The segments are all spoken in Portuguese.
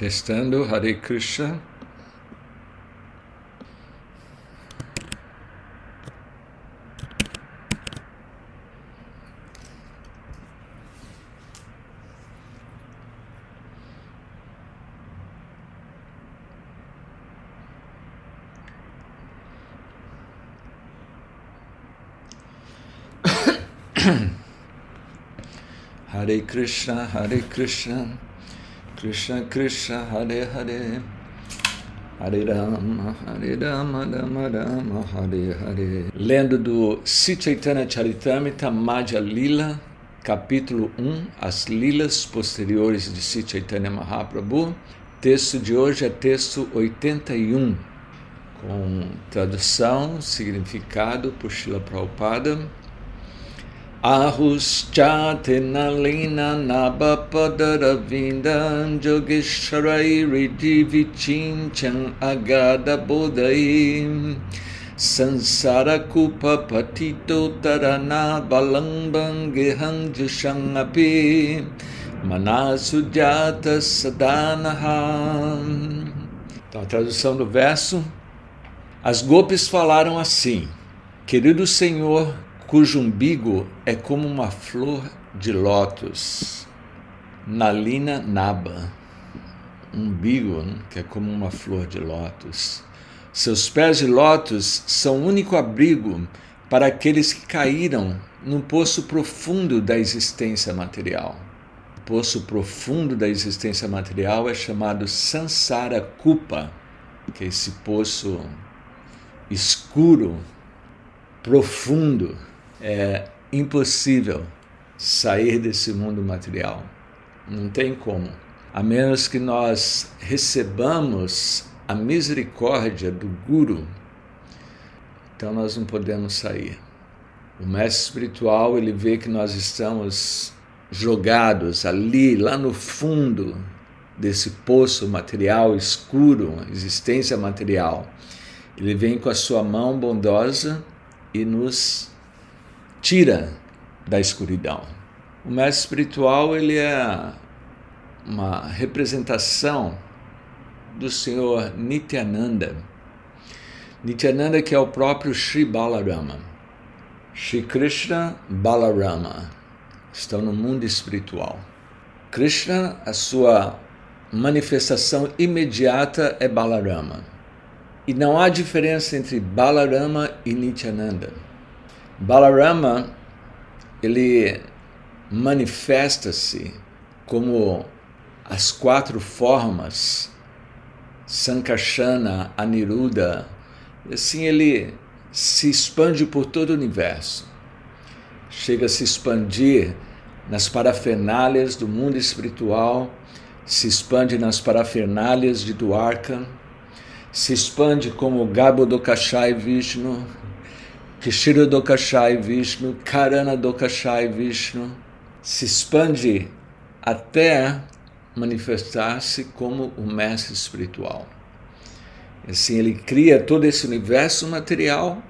Testando Hare Krishna. Hare Krishna, Hare Krishna, Krishna Krishna, Hare Hare, Hare Rama, Hare Rama, Rama Rama, Hare Hare. Lendo do Sitaitana Charitamrita Madhya Lila, capítulo 1, As Lilas Posteriores de Sitaitanya Mahaprabhu. Texto de hoje é texto 81, com tradução, significado por Srila Prabhupada Ahuschatenalina nabhapadaravindan yogeshwarai ridivichinchan agada bodhaim sansara kupa patito tarana balambang gehang jushangapi manasujata sadanaham. Então, a tradução do verso. As golpes falaram assim: Querido Senhor, cujo umbigo é como uma flor de lótus. Nalina Naba, umbigo que é como uma flor de lótus. Seus pés de lótus são o único abrigo para aqueles que caíram no poço profundo da existência material. O poço profundo da existência material é chamado Sansara Kupa, que é esse poço escuro, profundo é impossível sair desse mundo material. Não tem como. A menos que nós recebamos a misericórdia do Guru, então nós não podemos sair. O mestre espiritual, ele vê que nós estamos jogados ali, lá no fundo desse poço material escuro, existência material. Ele vem com a sua mão bondosa e nos tira da escuridão. O mestre espiritual ele é uma representação do Senhor Nityananda. Nityananda que é o próprio Sri Balarama. Sri Krishna Balarama estão no mundo espiritual. Krishna, a sua manifestação imediata é Balarama. E não há diferença entre Balarama e Nityananda. Balarama ele manifesta-se como as quatro formas Sankarsana, Aniruddha, assim ele se expande por todo o universo. Chega a se expandir nas parafernálias do mundo espiritual, se expande nas parafernálias de Dwarka, se expande como Garbhodakashai Vishnu, Kishira Dokashai Vishnu, Karana Dokashai Vishnu, se expande até manifestar-se como o mestre espiritual. Assim, ele cria todo esse universo material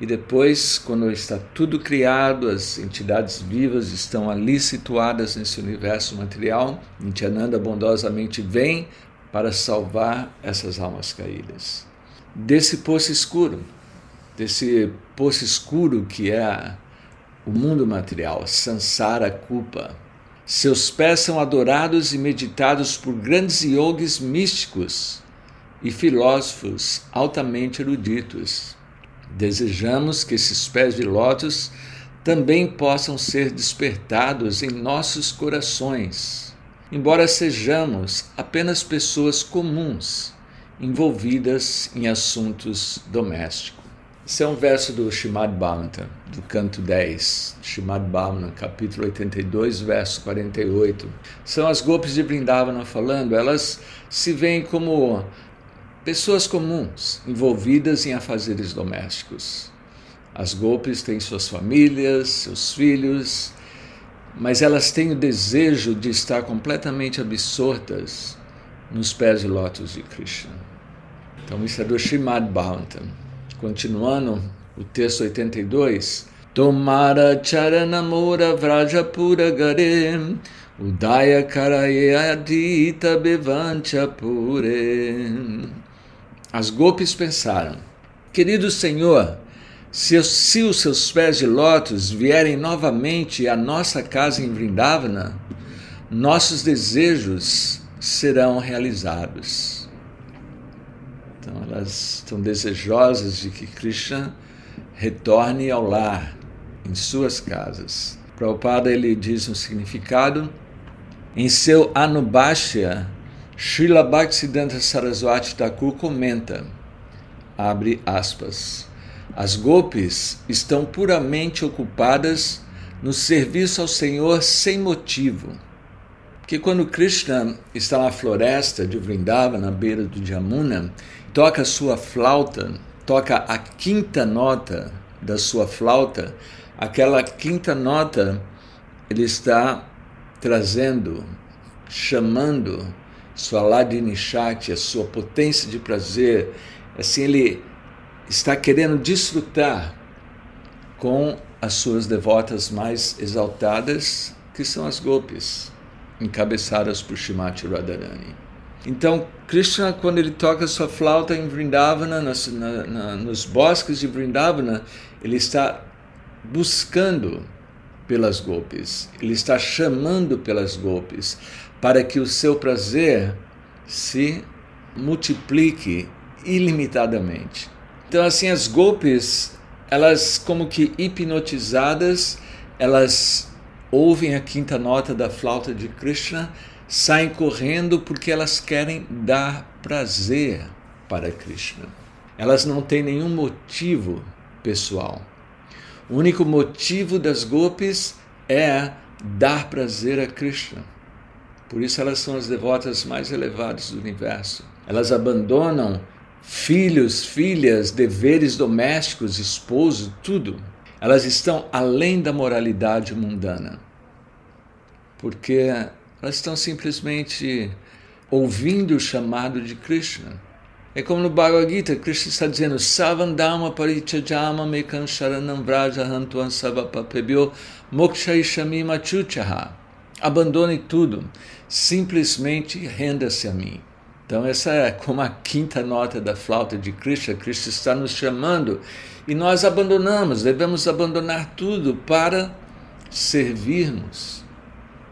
e depois, quando está tudo criado, as entidades vivas estão ali situadas nesse universo material, Nityananda bondosamente vem para salvar essas almas caídas. Desse poço escuro, desse poço escuro que é o mundo material, Sansara Kupa. Seus pés são adorados e meditados por grandes yogis místicos e filósofos altamente eruditos. Desejamos que esses pés de lótus também possam ser despertados em nossos corações, embora sejamos apenas pessoas comuns envolvidas em assuntos domésticos. Esse é um verso do Shimad Bhavanta, do canto 10, Shimad Bhavana, capítulo 82, verso 48. São as golpes de Vrindavana falando, elas se veem como pessoas comuns, envolvidas em afazeres domésticos. As golpes têm suas famílias, seus filhos, mas elas têm o desejo de estar completamente absortas nos pés de lótus de Krishna. Então, isso é do Shimad Bhavanta. Continuando o texto 82, Tomara charanamura vrajapura gare Udaya Karayadita Bevancha Pure. As golpes pensaram: Querido Senhor, se, se os seus pés de lótus vierem novamente à nossa casa em Vrindavana, nossos desejos serão realizados. Então elas estão desejosas de que Krishna retorne ao lar, em suas casas. Prabhupada ele diz um significado em seu Anubhashya, Srila Bhaktisiddhanta Saraswati Thakur comenta, abre aspas, as golpes estão puramente ocupadas no serviço ao Senhor sem motivo. Porque quando Krishna está na floresta de Vrindavan, na beira do Jamuna, toca sua flauta, toca a quinta nota da sua flauta, aquela quinta nota ele está trazendo, chamando sua Ladinishati, a sua potência de prazer. Assim, ele está querendo desfrutar com as suas devotas mais exaltadas, que são as golpes, encabeçadas por Shimati Radharani. Então, Krishna, quando ele toca sua flauta em Vrindavana, nos, na, na, nos bosques de Vrindavana, ele está buscando pelas golpes, ele está chamando pelas golpes, para que o seu prazer se multiplique ilimitadamente. Então, assim, as golpes, elas como que hipnotizadas, elas ouvem a quinta nota da flauta de Krishna, saem correndo porque elas querem dar prazer para Krishna. Elas não têm nenhum motivo pessoal. O único motivo das golpes é dar prazer a Krishna. Por isso elas são as devotas mais elevadas do universo. Elas abandonam filhos, filhas, deveres domésticos, esposo, tudo. Elas estão além da moralidade mundana. Porque elas estão simplesmente ouvindo o chamado de Krishna. É como no Bhagavad Gita, Krishna está dizendo Savandama parichajama mekam sharanam vraja hantuan savapapebyo mokshaishami machuchaha. Abandone tudo, simplesmente renda-se a mim. Então essa é como a quinta nota da flauta de Krishna, Krishna está nos chamando e nós abandonamos, devemos abandonar tudo para servirmos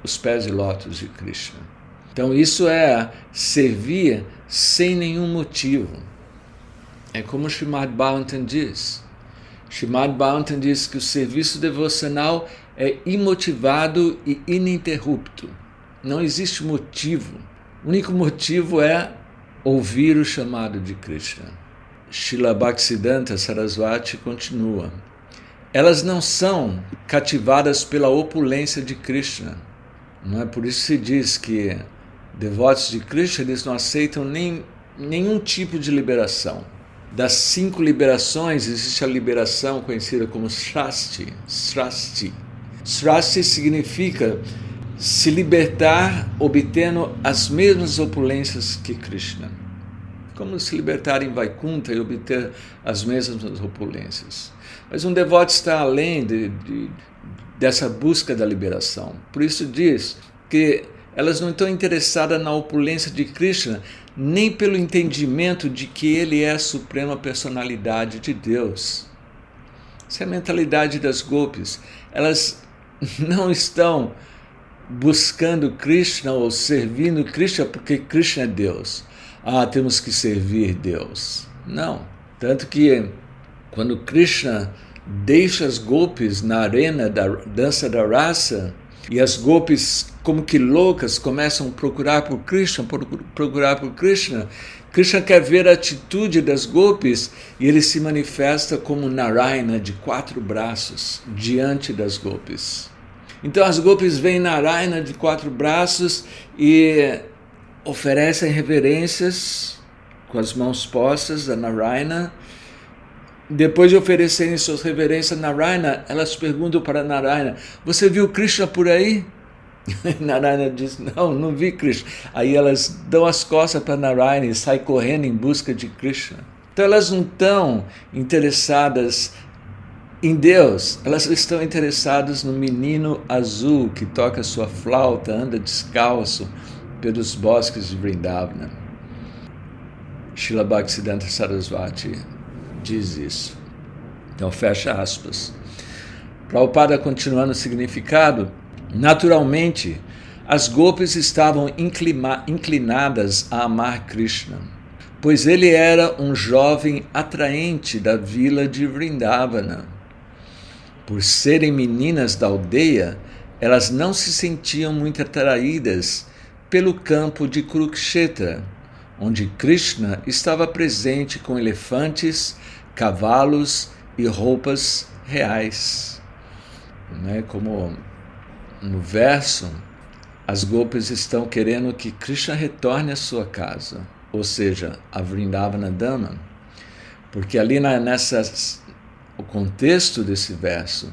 os pés de lótus de Krishna. Então isso é servir sem nenhum motivo. É como Srimad Bhagavatam diz. Srimad Bhagavatam diz que o serviço devocional é imotivado e ininterrupto. Não existe motivo. O único motivo é ouvir o chamado de Krishna. Shila Bhaktisiddhanta Saraswati continua. Elas não são cativadas pela opulência de Krishna. Não é por isso que se diz que devotos de Krishna eles não aceitam nem, nenhum tipo de liberação. Das cinco liberações, existe a liberação conhecida como Srasti. Srasti. Srasti significa se libertar obtendo as mesmas opulências que Krishna. Como se libertar em Vaikuntha e obter as mesmas opulências. Mas um devoto está além de, de, dessa busca da liberação. Por isso diz que elas não estão interessadas na opulência de Krishna, nem pelo entendimento de que ele é a suprema personalidade de Deus. Essa é a mentalidade das golpes. Elas não estão buscando Krishna ou servindo Krishna porque Krishna é Deus. Ah, temos que servir Deus. Não. Tanto que quando Krishna deixa as golpes na arena da dança da raça, e as golpes, como que loucas, começam a procurar por Krishna, procurar por Krishna. Krishna quer ver a atitude das golpes e ele se manifesta como Narayana de quatro braços diante das golpes. Então as golpes veem Narayana de quatro braços e oferecem reverências com as mãos postas a Narayana depois de oferecerem suas reverências a Narayana, elas perguntam para Narayana: Você viu Krishna por aí? Narayana diz: Não, não vi Krishna. Aí elas dão as costas para Narayana e saem correndo em busca de Krishna. Então elas não estão interessadas em Deus, elas estão interessadas no menino azul que toca sua flauta, anda descalço pelos bosques de Vrindavana. Srila Bhaktisiddhanta Sarasvati diz isso. Então, fecha aspas. Prabhupada continuando o significado, naturalmente, as golpes estavam inclinadas a amar Krishna, pois ele era um jovem atraente da vila de Vrindavana. Por serem meninas da aldeia, elas não se sentiam muito atraídas pelo campo de Kurukshetra, onde Krishna estava presente com elefantes, cavalos e roupas reais. Né? Como no verso as golpes estão querendo que Krishna retorne à sua casa, ou seja, a Vrindavana Dama, porque ali na, nessas, o contexto desse verso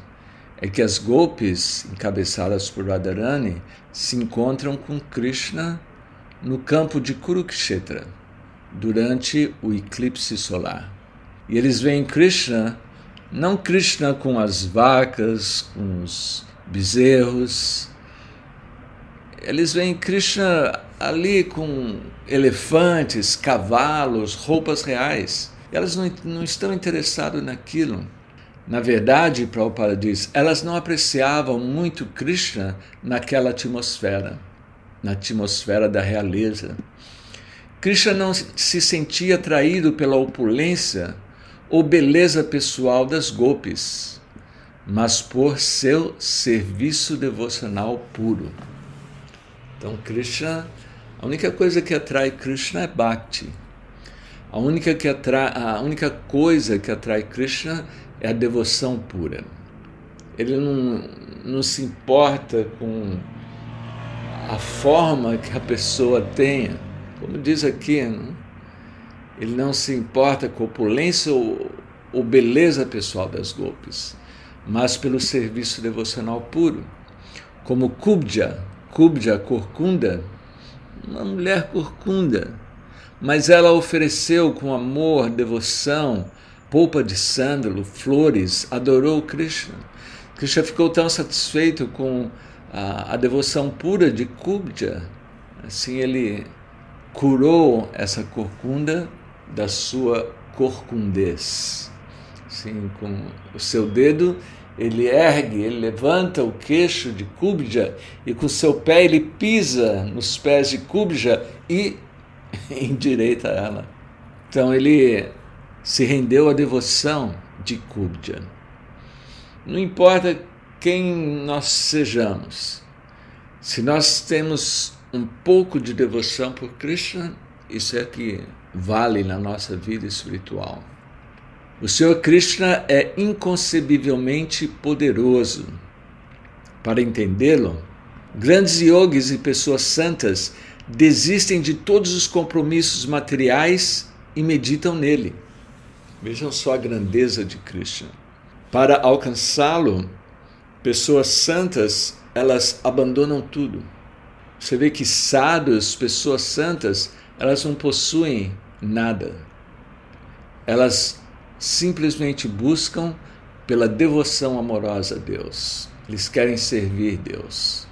é que as golpes encabeçadas por Radharani se encontram com Krishna no campo de Kurukshetra durante o eclipse solar. E eles veem Krishna, não Krishna com as vacas, com os bezerros, eles veem Krishna ali com elefantes, cavalos, roupas reais. Elas não, não estão interessadas naquilo. Na verdade, Prabhupada diz, elas não apreciavam muito Krishna naquela atmosfera, na atmosfera da realeza. Krishna não se sentia atraído pela opulência ou beleza pessoal das golpes, mas por seu serviço devocional puro. Então, Krishna, a única coisa que atrai Krishna é Bhakti. A única, que atrai, a única coisa que atrai Krishna é a devoção pura. Ele não, não se importa com a forma que a pessoa tenha. Como diz aqui, não? Ele não se importa com opulência ou, ou beleza pessoal das golpes, mas pelo serviço devocional puro. Como Kubja, Kubja corcunda, uma mulher corcunda, mas ela ofereceu com amor, devoção, polpa de sândalo, flores, adorou Krishna. Krishna ficou tão satisfeito com a, a devoção pura de Kubja, assim ele curou essa corcunda da sua corcundez. Assim, com o seu dedo ele ergue, ele levanta o queixo de Kubja e com seu pé ele pisa nos pés de Kubja e endireita ela. Então ele se rendeu à devoção de Kubja. Não importa quem nós sejamos, se nós temos um pouco de devoção por Krishna, isso é que vale na nossa vida espiritual. O Senhor Krishna é inconcebivelmente poderoso. Para entendê-lo, grandes yogis e pessoas santas desistem de todos os compromissos materiais e meditam nele. Vejam só a grandeza de Krishna. Para alcançá-lo, pessoas santas, elas abandonam tudo. Você vê que sábios, pessoas santas, elas não possuem nada. Elas simplesmente buscam pela devoção amorosa a Deus. Eles querem servir Deus.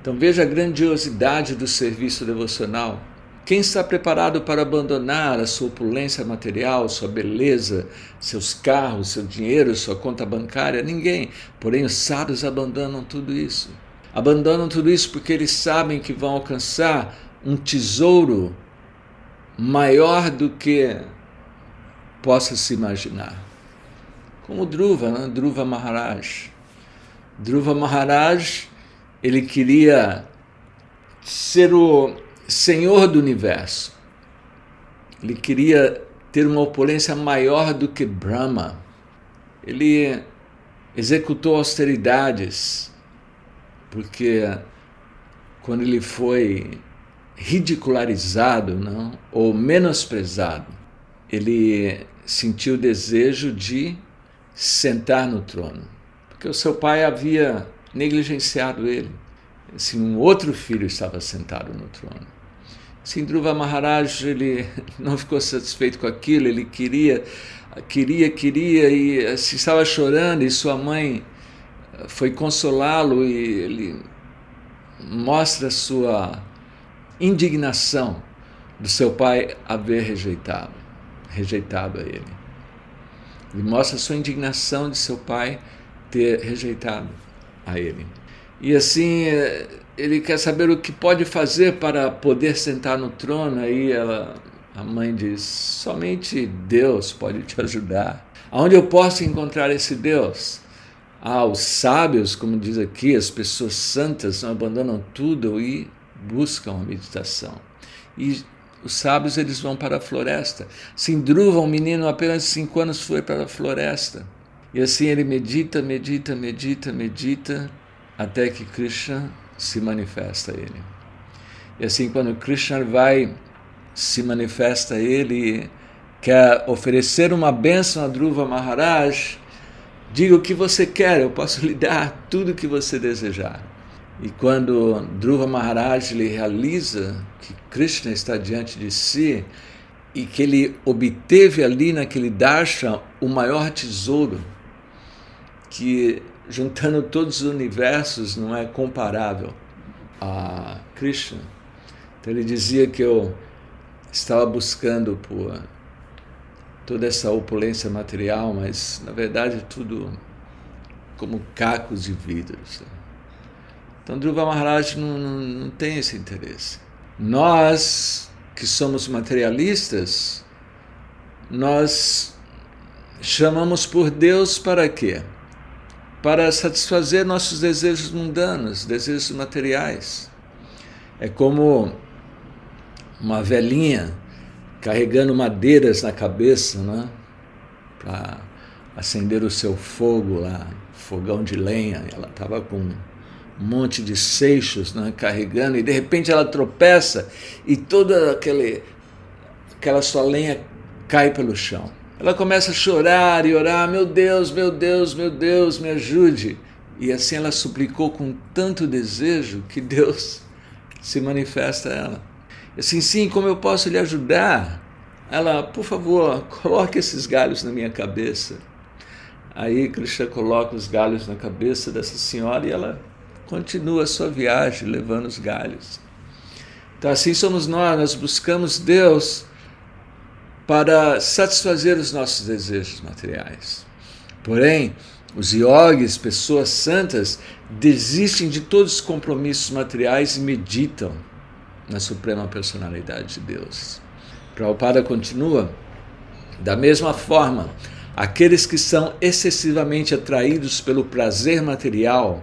Então veja a grandiosidade do serviço devocional. Quem está preparado para abandonar a sua opulência material, sua beleza, seus carros, seu dinheiro, sua conta bancária? Ninguém. Porém, os sábios abandonam tudo isso. Abandonam tudo isso porque eles sabem que vão alcançar um tesouro maior do que possa se imaginar. Como Dhruva, né? Maharaj. Dhruva Maharaj, ele queria ser o senhor do universo. Ele queria ter uma opulência maior do que Brahma. Ele executou austeridades, porque quando ele foi ridicularizado não, ou menosprezado, ele sentiu o desejo de sentar no trono, porque o seu pai havia negligenciado ele. Assim, um outro filho estava sentado no trono. Dhruva Maharaj ele não ficou satisfeito com aquilo, ele queria queria, queria e assim, estava chorando e sua mãe foi consolá-lo e ele mostra sua indignação do seu pai haver rejeitado, rejeitado a ele. Ele mostra sua indignação de seu pai ter rejeitado a ele. E assim, ele quer saber o que pode fazer para poder sentar no trono. Aí ela, a mãe diz: somente Deus pode te ajudar. Aonde eu posso encontrar esse Deus? Ah, os sábios, como diz aqui, as pessoas santas não abandonam tudo e buscam a meditação. E os sábios eles vão para a floresta. Sindruva, um menino apenas cinco anos, foi para a floresta. E assim ele medita, medita, medita, medita, até que Krishna se manifesta a ele. E assim, quando Krishna vai, se manifesta a ele, quer oferecer uma bênção a Dhruva Maharaj, diga o que você quer, eu posso lhe dar tudo o que você desejar. E quando Dhruva Maharaj lhe realiza que Krishna está diante de si e que ele obteve ali naquele darshan o maior tesouro, que juntando todos os universos não é comparável a Krishna. Então ele dizia que eu estava buscando por toda essa opulência material, mas na verdade tudo como cacos de vidros. Então Dhruva Maharaj não, não, não tem esse interesse. Nós que somos materialistas, nós chamamos por Deus para quê? para satisfazer nossos desejos mundanos, desejos materiais. É como uma velhinha carregando madeiras na cabeça, né? Para acender o seu fogo lá, fogão de lenha. Ela estava com um monte de seixos né? carregando e de repente ela tropeça e toda aquele, aquela sua lenha cai pelo chão. Ela começa a chorar e orar: Meu Deus, meu Deus, meu Deus, me ajude. E assim ela suplicou com tanto desejo que Deus se manifesta a ela. Assim, sim, como eu posso lhe ajudar? Ela, por favor, coloque esses galhos na minha cabeça. Aí Krishna coloca os galhos na cabeça dessa senhora e ela continua sua viagem levando os galhos. Então assim somos nós, nós buscamos Deus para satisfazer os nossos desejos materiais. Porém, os yogis, pessoas santas, desistem de todos os compromissos materiais e meditam na suprema personalidade de Deus. Prabhupada continua, da mesma forma, aqueles que são excessivamente atraídos pelo prazer material,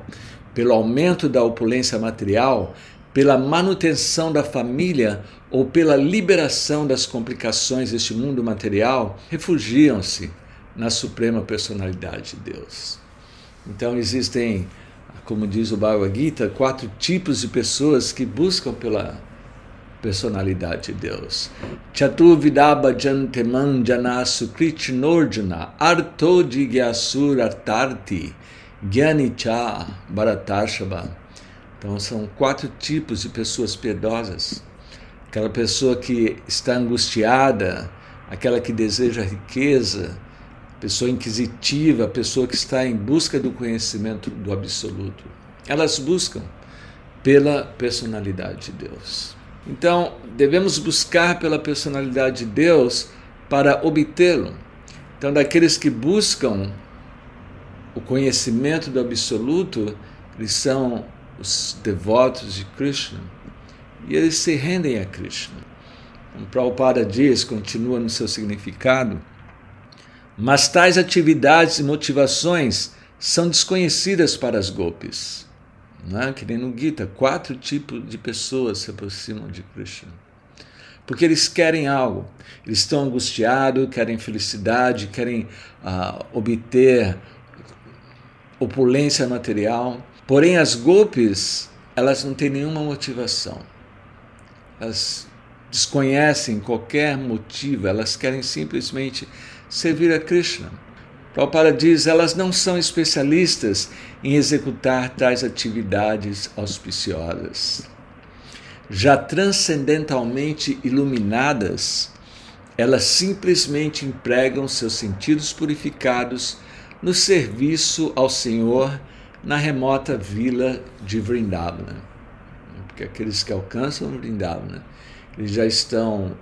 pelo aumento da opulência material, pela manutenção da família ou pela liberação das complicações deste mundo material, refugiam-se na suprema personalidade de Deus. Então existem, como diz o Bhagavad Gita, quatro tipos de pessoas que buscam pela personalidade de Deus. Chatuvidaba janteman janasu krichnordjuna arto jigyasur artarti gyanicha bharatashava então são quatro tipos de pessoas piedosas. Aquela pessoa que está angustiada, aquela que deseja riqueza, pessoa inquisitiva, pessoa que está em busca do conhecimento do absoluto. Elas buscam pela personalidade de Deus. Então, devemos buscar pela personalidade de Deus para obtê-lo. Então, daqueles que buscam o conhecimento do absoluto, eles são os devotos de Krishna e eles se rendem a Krishna. O Prabhupada diz, continua no seu significado, mas tais atividades e motivações são desconhecidas para as golpes. Não é? Que nem no Gita, quatro tipos de pessoas se aproximam de Krishna. Porque eles querem algo, eles estão angustiados, querem felicidade, querem uh, obter opulência material Porém, as golpes, elas não têm nenhuma motivação. Elas desconhecem qualquer motivo, elas querem simplesmente servir a Krishna. Prabhupada diz, elas não são especialistas em executar tais atividades auspiciosas. Já transcendentalmente iluminadas, elas simplesmente empregam seus sentidos purificados no serviço ao Senhor na remota vila de Vrindavana. Porque aqueles que alcançam Vrindavana, eles já estão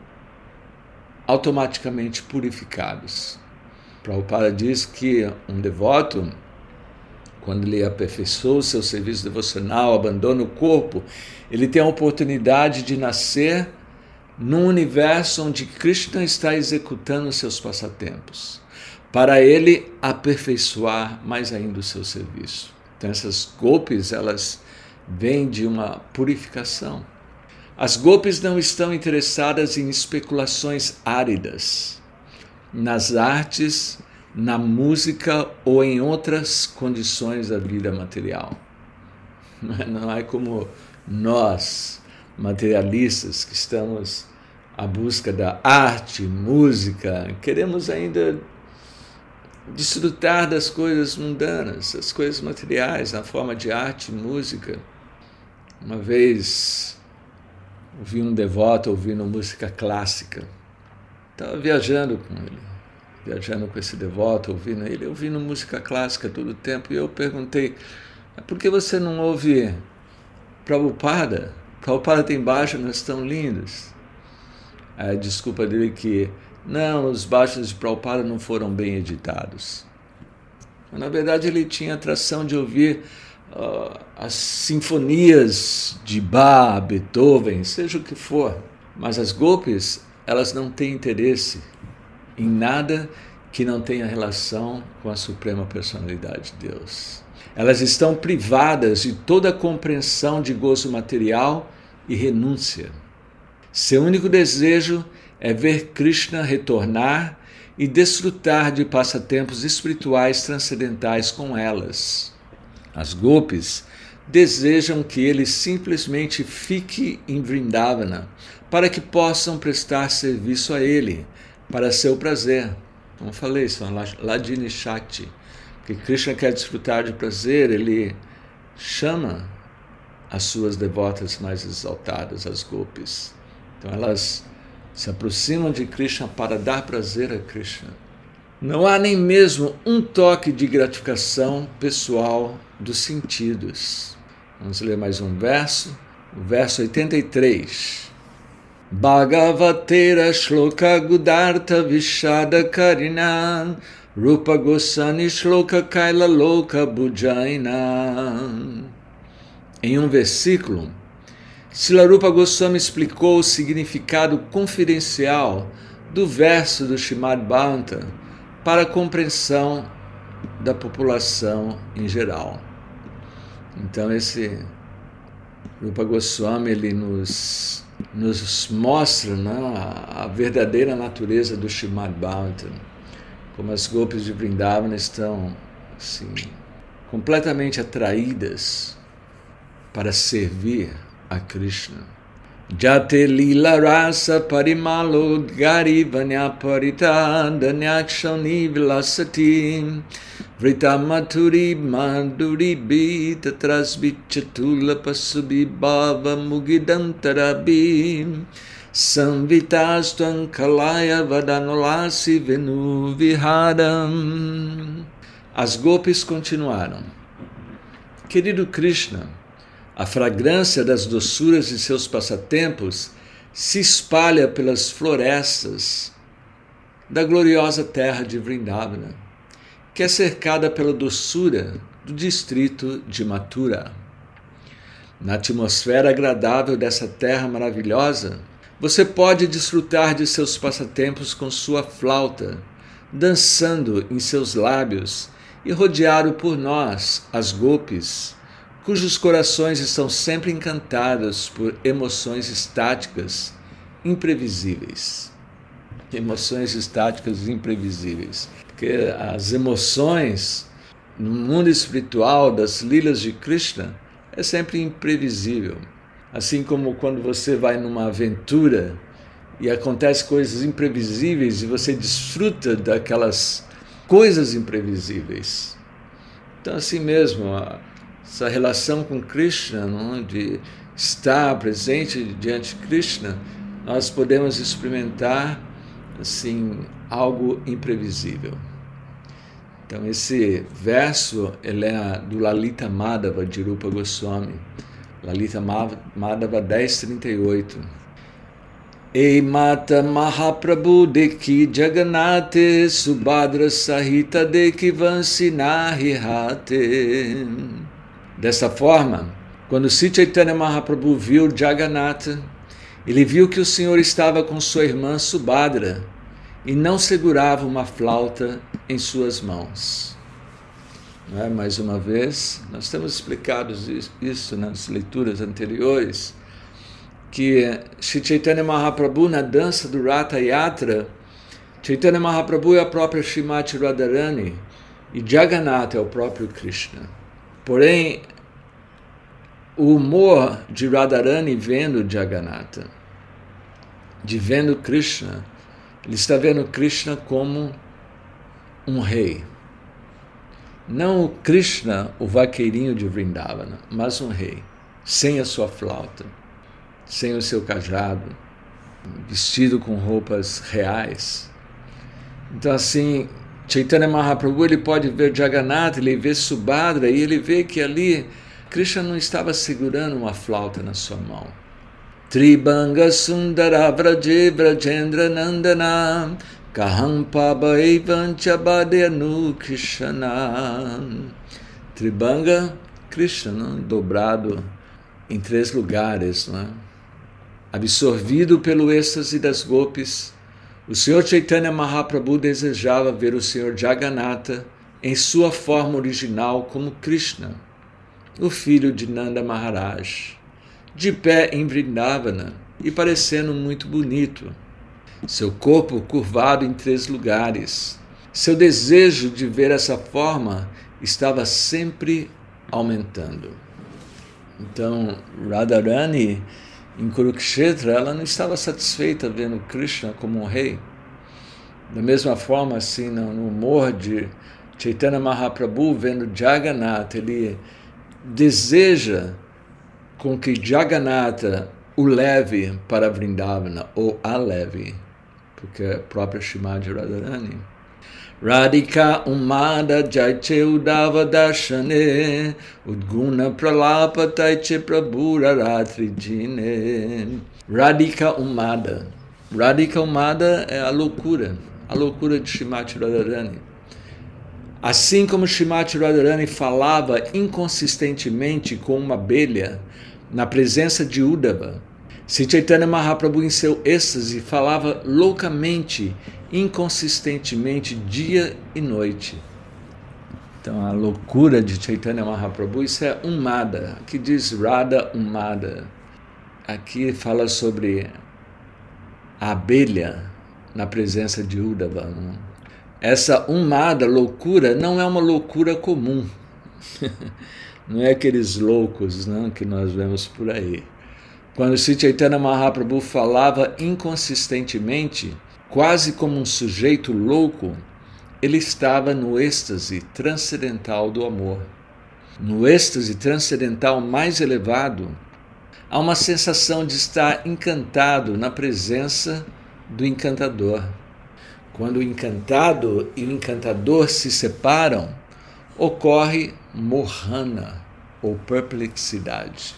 automaticamente purificados. Prabhupada diz que um devoto, quando ele aperfeiçoa o seu serviço devocional, abandona o corpo, ele tem a oportunidade de nascer num universo onde Krishna está executando seus passatempos, para ele aperfeiçoar mais ainda o seu serviço. Então essas golpes, elas vêm de uma purificação. As golpes não estão interessadas em especulações áridas, nas artes, na música ou em outras condições da vida material. Não é como nós, materialistas, que estamos a busca da arte, música, queremos ainda desfrutar das coisas mundanas, das coisas materiais, na forma de arte, música. Uma vez ouvi um devoto ouvindo música clássica. Estava viajando com ele, viajando com esse devoto, ouvindo ele, ouvindo música clássica todo o tempo, e eu perguntei, por que você não ouve Prabhupada? Prabhupada tem baixas tão lindas a desculpa dele que não, os baixos de Prabhupada não foram bem editados. Na verdade, ele tinha atração de ouvir uh, as sinfonias de Bach, Beethoven, seja o que for. Mas as golpes, elas não têm interesse em nada que não tenha relação com a Suprema Personalidade de Deus. Elas estão privadas de toda compreensão de gozo material e renúncia. Seu único desejo é ver Krishna retornar e desfrutar de passatempos espirituais transcendentais com elas. As golpes desejam que ele simplesmente fique em Vrindavana para que possam prestar serviço a ele, para seu prazer. Como falei, são Ladini Shakti. Porque Krishna quer desfrutar de prazer, ele chama as suas devotas mais exaltadas, as golpes. Então elas se aproximam de Krishna para dar prazer a Krishna. Não há nem mesmo um toque de gratificação pessoal dos sentidos. Vamos ler mais um verso, o verso 83. Bhagavatera Shloka Gudarta Vishada Karina Rupa Gosani Shloka Kaila Loka Bujaina. Em um versículo, Silarupa Goswami explicou o significado confidencial do verso do Shimad Bhanta para a compreensão da população em geral. Então esse Rupa Goswami ele nos, nos mostra né, a, verdadeira natureza do Shimad Bhanta, como as golpes de Vrindavan estão assim, completamente atraídas para servir a Krishna. Jate lila rasa parimalo gari vanyaparita danyakshani vilasati vrita maturi maduri bi tatrasvichatula pasubi bhava mugidantarabi samvitastam kalaya vadanolasi venu viharam. As golpes continuaram. Querido Krishna, a fragrância das doçuras de seus passatempos se espalha pelas florestas da gloriosa terra de Vrindavana, que é cercada pela doçura do distrito de Mathura. Na atmosfera agradável dessa terra maravilhosa, você pode desfrutar de seus passatempos com sua flauta, dançando em seus lábios e rodeado por nós, as golpes, cujos corações estão sempre encantados por emoções estáticas imprevisíveis. Emoções estáticas imprevisíveis. Porque as emoções no mundo espiritual das lilas de Krishna é sempre imprevisível. Assim como quando você vai numa aventura e acontecem coisas imprevisíveis e você desfruta daquelas coisas imprevisíveis. Então, assim mesmo, essa relação com Krishna, não? de estar presente diante de Krishna, nós podemos experimentar assim, algo imprevisível. Então esse verso ele é do Lalita Madhava de Rupa Goswami. Lalita Madhava 1038. Ei mata Mahaprabhu de ki Jagannath Subhadra Sahita de ki Vansinahihate. Dessa forma, quando Sri Chaitanya Mahaprabhu viu Jagannatha, ele viu que o Senhor estava com sua irmã Subhadra e não segurava uma flauta em suas mãos. É? Mais uma vez, nós temos explicado isso nas leituras anteriores, que Sri Chaitanya Mahaprabhu, na dança do Ratha Yatra, Chaitanya Mahaprabhu é a própria Srimati Radharani e Jagannatha é o próprio Krishna. Porém, o humor de Radharani vendo Jagannatha, de vendo Krishna, ele está vendo Krishna como um rei. Não o Krishna, o vaqueirinho de Vrindavana, mas um rei, sem a sua flauta, sem o seu cajado, vestido com roupas reais. Então, assim, Chaitanya Mahaprabhu ele pode ver Jagannatha, ele vê Subhadra e ele vê que ali Krishna não estava segurando uma flauta na sua mão. Tribanga Sundara Vraje Vrajendra Nandana Kaham Pabaivancha Badenu Krishna. Tribanga Krishna, não? dobrado em três lugares, é? absorvido pelo êxtase das golpes, o Senhor Chaitanya Mahaprabhu desejava ver o Senhor Jagannatha em sua forma original como Krishna o filho de Nanda Maharaj, de pé em Vrindavana e parecendo muito bonito, seu corpo curvado em três lugares. Seu desejo de ver essa forma estava sempre aumentando. Então, Radharani, em Kurukshetra, ela não estava satisfeita vendo Krishna como um rei. Da mesma forma, assim, no humor de Chaitanya Mahaprabhu, vendo Jagannatha, ele deseja com que Jagannatha o leve para Vrindavana, ou a leve, porque é a própria Shimad Radharani. Radhika umada jaiche udava darshane udguna pralapa taiche prabhura ratri jine. Radhika umada. Radhika umada é a loucura, a loucura de Shimati Radharani. Assim como Shimati Radharani falava inconsistentemente com uma abelha na presença de Uddhava, Sri Chaitanya Mahaprabhu em seu êxtase falava loucamente, inconsistentemente, dia e noite. Então a loucura de Chaitanya Mahaprabhu, isso é Umada, aqui diz Radha Umada. Aqui fala sobre a abelha na presença de Uddhava. Não? Essa umada loucura não é uma loucura comum. não é aqueles loucos não, que nós vemos por aí. Quando Sri Chaitanya Mahaprabhu falava inconsistentemente, quase como um sujeito louco, ele estava no êxtase transcendental do amor. No êxtase transcendental mais elevado, há uma sensação de estar encantado na presença do encantador. Quando o encantado e o encantador se separam, ocorre morrana ou perplexidade.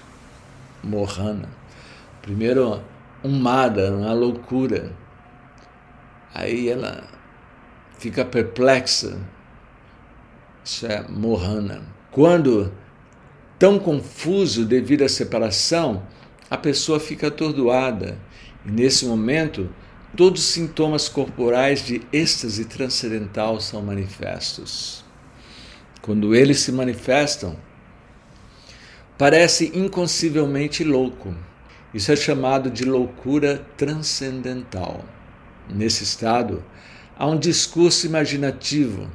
Morrana. Primeiro, umada, uma loucura. Aí ela fica perplexa. Isso é morrana. Quando tão confuso devido à separação, a pessoa fica atordoada. E nesse momento, todos os sintomas corporais de êxtase transcendental são manifestos. Quando eles se manifestam, parece inconcivelmente louco. Isso é chamado de loucura transcendental. Nesse estado, há um discurso imaginativo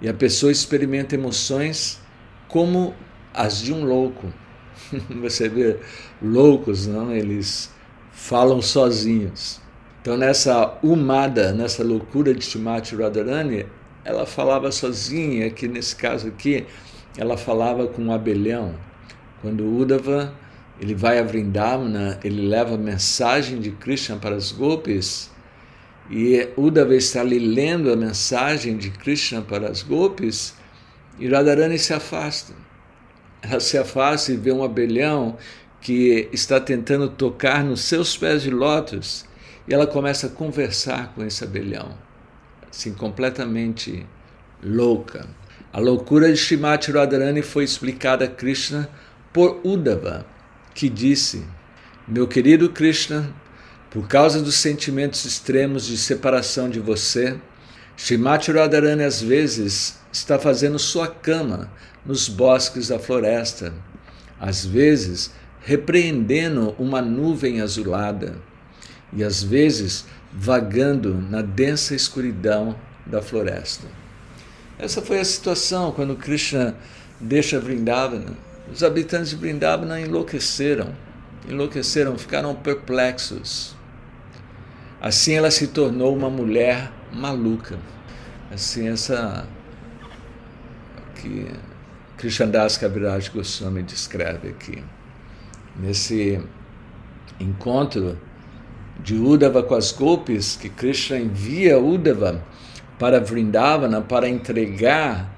e a pessoa experimenta emoções como as de um louco. Você vê loucos, não? Eles falam sozinhos. Então, nessa umada, nessa loucura de Srimati Radharani, ela falava sozinha, que nesse caso aqui, ela falava com um abelhão. Quando Uddhava ele vai a Vrindavana, ele leva a mensagem de Krishna para as golpes, e Uddhava está ali lendo a mensagem de Krishna para as golpes, e Radharani se afasta. Ela se afasta e vê um abelhão que está tentando tocar nos seus pés de lótus, e ela começa a conversar com esse abelhão, assim, completamente louca. A loucura de Srimati Radharani foi explicada a Krishna por Uddhava, que disse: Meu querido Krishna, por causa dos sentimentos extremos de separação de você, Srimati Radharani às vezes está fazendo sua cama nos bosques da floresta, às vezes repreendendo uma nuvem azulada e às vezes vagando na densa escuridão da floresta. Essa foi a situação quando Krishna deixa Vrindavana. Os habitantes de Vrindavana enlouqueceram, enlouqueceram, ficaram perplexos. Assim ela se tornou uma mulher maluca. Assim, essa que Krishnadas Kaviraj Goswami descreve aqui. Nesse encontro de Uddhava com as golpes, que Krishna envia Uddhava para Vrindavana para entregar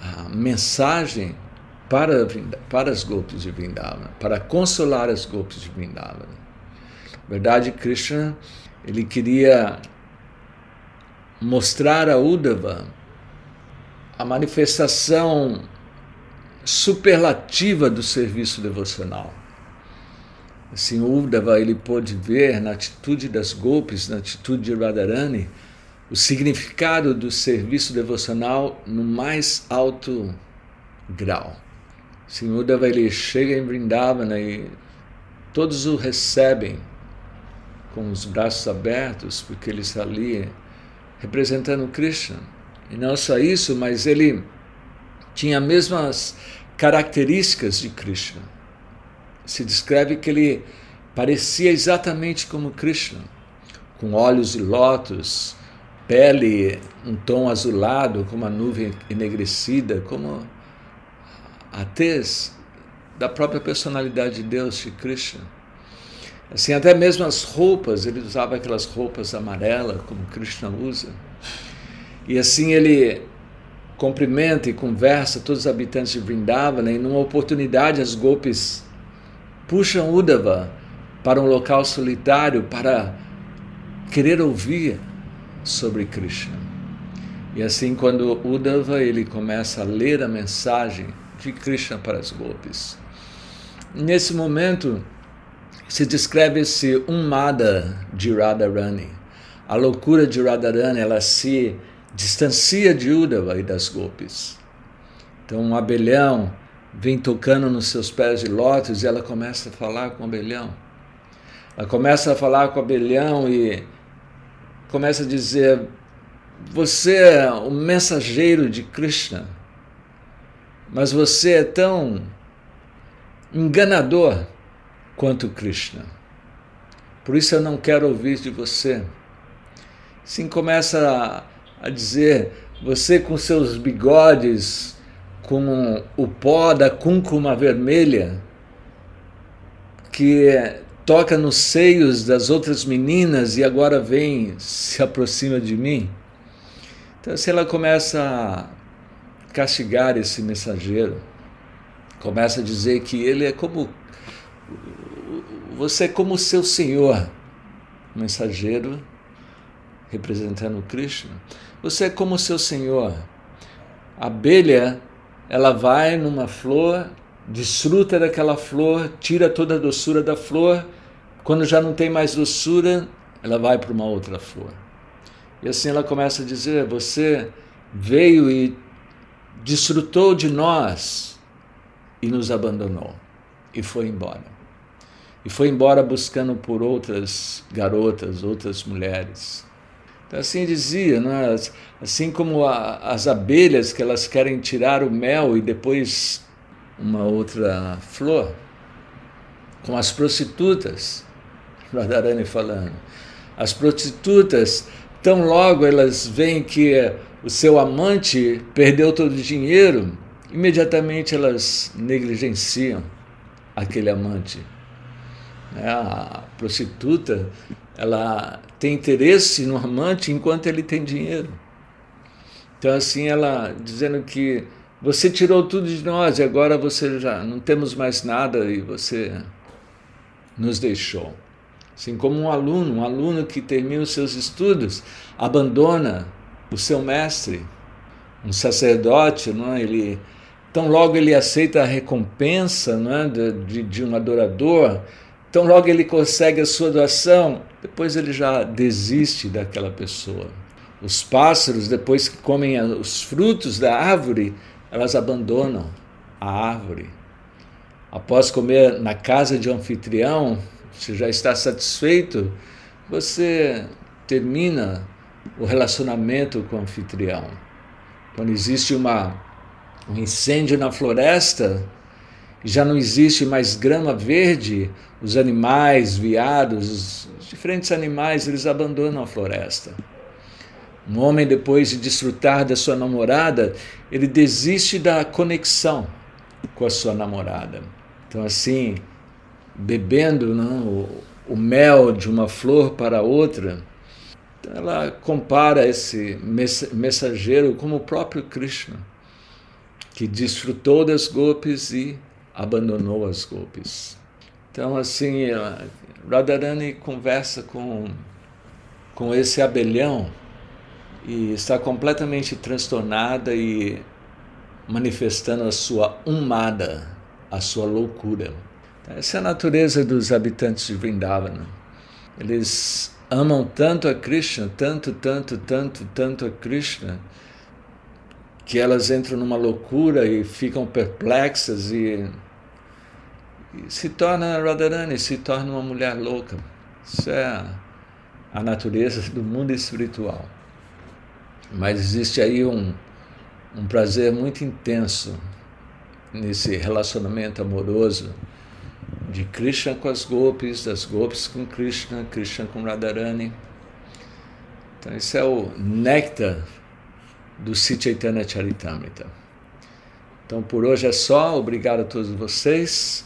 a mensagem para, para as golpes de Vrindavana, para consolar as golpes de Vrindavana. Na verdade, Krishna ele queria mostrar a Uddhava a manifestação superlativa do serviço devocional. Assim, Uddhava ele pôde ver na atitude das golpes, na atitude de Radharani, o significado do serviço devocional no mais alto grau. Assim, Uddhava ele chega em Vrindavana e todos o recebem com os braços abertos, porque ele está ali representando Krishna. E não só isso, mas ele tinha as mesmas características de Krishna. Se descreve que ele parecia exatamente como Krishna, com olhos de lótus, pele um tom azulado, como a nuvem enegrecida, como a tez da própria personalidade de Deus, de Krishna. Assim, até mesmo as roupas, ele usava aquelas roupas amarelas, como Krishna usa. E assim ele cumprimenta e conversa todos os habitantes de Vrindavana, e numa oportunidade as golpes puxam Uddhava para um local solitário para querer ouvir sobre Krishna. E assim, quando Uddhava ele começa a ler a mensagem de Krishna para as golpes, nesse momento se descreve esse umada de Radharani. A loucura de Radharani, ela se distancia de Uddhava e das golpes. Então um abelhão vem tocando nos seus pés de lótus e ela começa a falar com o abelhão. Ela começa a falar com o abelhão e começa a dizer: Você é o mensageiro de Krishna, mas você é tão enganador quanto Krishna. Por isso eu não quero ouvir de você. Sim, começa a, a dizer, você com seus bigodes, com o pó da cúncuma vermelha, que toca nos seios das outras meninas e agora vem, se aproxima de mim. Então, se ela começa a castigar esse mensageiro, começa a dizer que ele é como você é como seu senhor, mensageiro representando Krishna. Você é como seu senhor. A abelha, ela vai numa flor, desfruta daquela flor, tira toda a doçura da flor. Quando já não tem mais doçura, ela vai para uma outra flor. E assim ela começa a dizer: Você veio e desfrutou de nós e nos abandonou e foi embora e foi embora buscando por outras garotas, outras mulheres. Assim dizia, né? assim como a, as abelhas que elas querem tirar o mel e depois uma outra flor, com as prostitutas, Radharani falando. As prostitutas, tão logo elas veem que o seu amante perdeu todo o dinheiro, imediatamente elas negligenciam aquele amante né, a prostituta, ela tem interesse no amante enquanto ele tem dinheiro. Então, assim, ela dizendo que você tirou tudo de nós e agora você já não temos mais nada e você nos deixou. Assim como um aluno, um aluno que termina os seus estudos, abandona o seu mestre, um sacerdote, não é? ele tão logo ele aceita a recompensa não é? de, de um adorador, tão logo ele consegue a sua doação, depois ele já desiste daquela pessoa. Os pássaros, depois que comem os frutos da árvore, elas abandonam a árvore. Após comer na casa de um anfitrião, você já está satisfeito, você termina o relacionamento com o anfitrião. Quando existe uma, um incêndio na floresta, já não existe mais grama verde, os animais, viados, os diferentes animais, eles abandonam a floresta. Um homem, depois de desfrutar da sua namorada, ele desiste da conexão com a sua namorada. Então, assim, bebendo não, o, o mel de uma flor para outra, então ela compara esse mensageiro como o próprio Krishna, que desfrutou das golpes e abandonou as golpes. Então, assim, Radharani conversa com, com esse abelhão e está completamente transtornada e manifestando a sua umada, a sua loucura. Essa é a natureza dos habitantes de Vrindavana. Eles amam tanto a Krishna, tanto, tanto, tanto, tanto a Krishna, que elas entram numa loucura e ficam perplexas e, e se torna Radharani, se torna uma mulher louca. Isso é a, a natureza do mundo espiritual. Mas existe aí um, um prazer muito intenso nesse relacionamento amoroso de Krishna com as golpes, das golpes com Krishna, Krishna com Radharani. Então esse é o néctar do Chaitanya Charitamrita. Então por hoje é só, obrigado a todos vocês.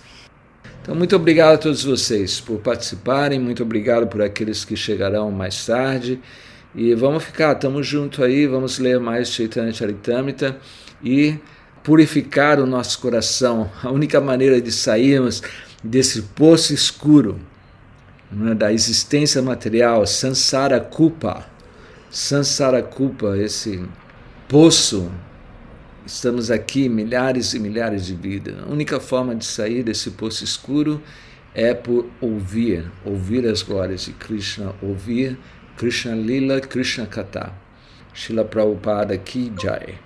Então muito obrigado a todos vocês por participarem, muito obrigado por aqueles que chegarão mais tarde. E vamos ficar, estamos juntos aí, vamos ler mais Chaitanya Charitamrita e purificar o nosso coração. A única maneira de sairmos desse poço escuro é, da existência material, Sansara Kupa, Sansara Kupa, esse poço. Estamos aqui milhares e milhares de vidas. A única forma de sair desse poço escuro é por ouvir, ouvir as glórias de Krishna, ouvir Krishna Lila, Krishna Kata. Shila Prabhupada Ki Jai.